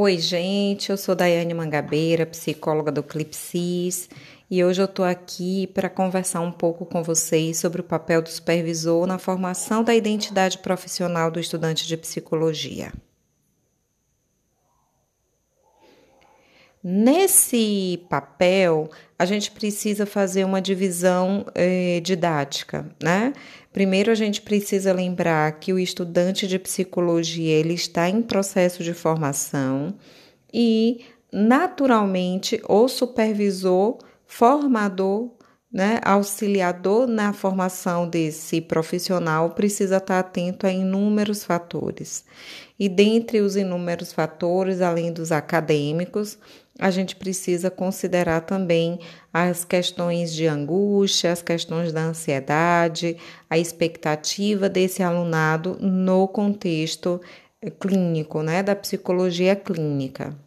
Oi, gente, eu sou Daiane Mangabeira, psicóloga do Clipsis, e hoje eu estou aqui para conversar um pouco com vocês sobre o papel do supervisor na formação da identidade profissional do estudante de psicologia. Nesse papel, a gente precisa fazer uma divisão eh, didática, né? Primeiro, a gente precisa lembrar que o estudante de psicologia ele está em processo de formação e, naturalmente, o supervisor, formador, né, auxiliador na formação desse profissional precisa estar atento a inúmeros fatores. E dentre os inúmeros fatores, além dos acadêmicos, a gente precisa considerar também as questões de angústia, as questões da ansiedade, a expectativa desse alunado no contexto clínico, né, da psicologia clínica.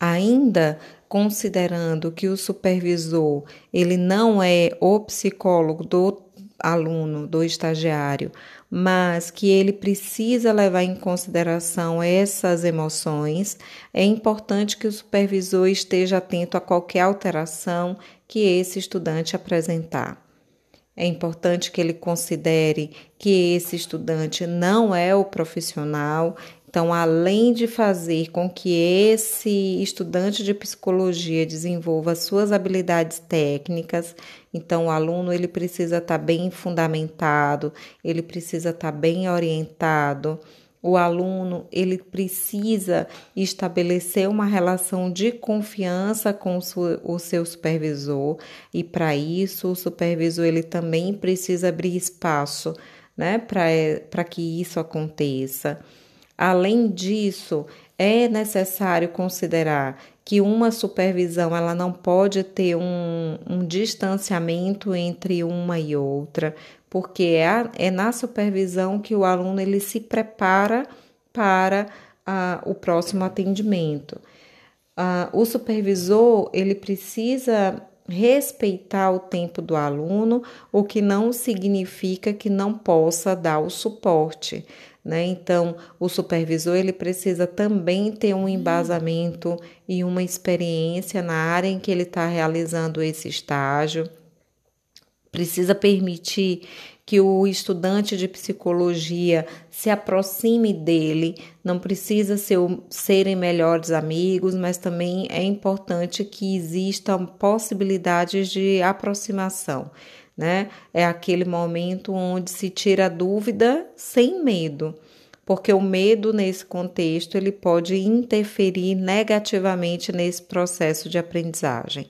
Ainda considerando que o supervisor ele não é o psicólogo do aluno, do estagiário, mas que ele precisa levar em consideração essas emoções, é importante que o supervisor esteja atento a qualquer alteração que esse estudante apresentar. É importante que ele considere que esse estudante não é o profissional então, além de fazer com que esse estudante de psicologia desenvolva suas habilidades técnicas, então o aluno ele precisa estar bem fundamentado, ele precisa estar bem orientado. O aluno ele precisa estabelecer uma relação de confiança com o seu supervisor e para isso o supervisor ele também precisa abrir espaço, né, para que isso aconteça. Além disso, é necessário considerar que uma supervisão ela não pode ter um, um distanciamento entre uma e outra, porque é, a, é na supervisão que o aluno ele se prepara para a, o próximo atendimento. o supervisor ele precisa respeitar o tempo do aluno, o que não significa que não possa dar o suporte. Né? Então, o supervisor ele precisa também ter um embasamento e uma experiência na área em que ele está realizando esse estágio. Precisa permitir que o estudante de psicologia se aproxime dele, não precisa ser, serem melhores amigos, mas também é importante que existam possibilidades de aproximação né? É aquele momento onde se tira a dúvida sem medo, porque o medo nesse contexto ele pode interferir negativamente nesse processo de aprendizagem.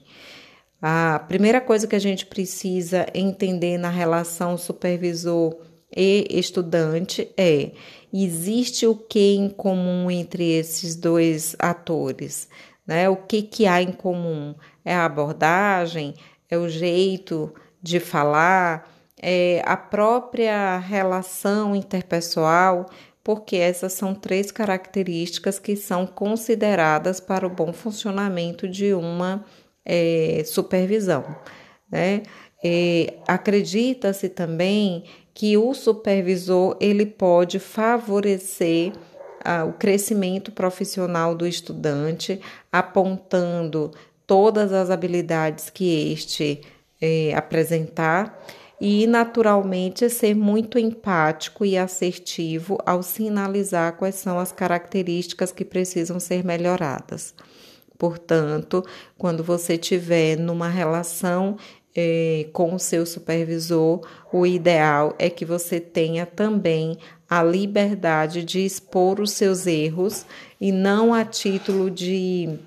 A primeira coisa que a gente precisa entender na relação supervisor e estudante é: existe o que em comum entre esses dois atores? Né? O que, que há em comum? É a abordagem? É o jeito de falar, é, a própria relação interpessoal, porque essas são três características que são consideradas para o bom funcionamento de uma é, supervisão. Né? Acredita-se também que o supervisor ele pode favorecer ah, o crescimento profissional do estudante, apontando todas as habilidades que este é, apresentar e, naturalmente, ser muito empático e assertivo ao sinalizar quais são as características que precisam ser melhoradas. Portanto, quando você tiver numa relação é, com o seu supervisor, o ideal é que você tenha também a liberdade de expor os seus erros e não a título de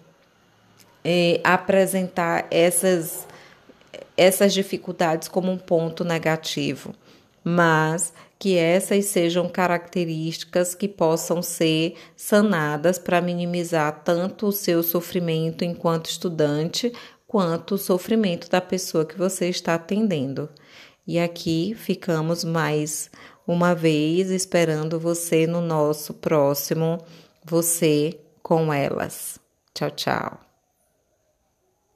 é, apresentar essas essas dificuldades como um ponto negativo, mas que essas sejam características que possam ser sanadas para minimizar tanto o seu sofrimento enquanto estudante, quanto o sofrimento da pessoa que você está atendendo. E aqui ficamos mais uma vez esperando você no nosso próximo Você com Elas. Tchau, tchau.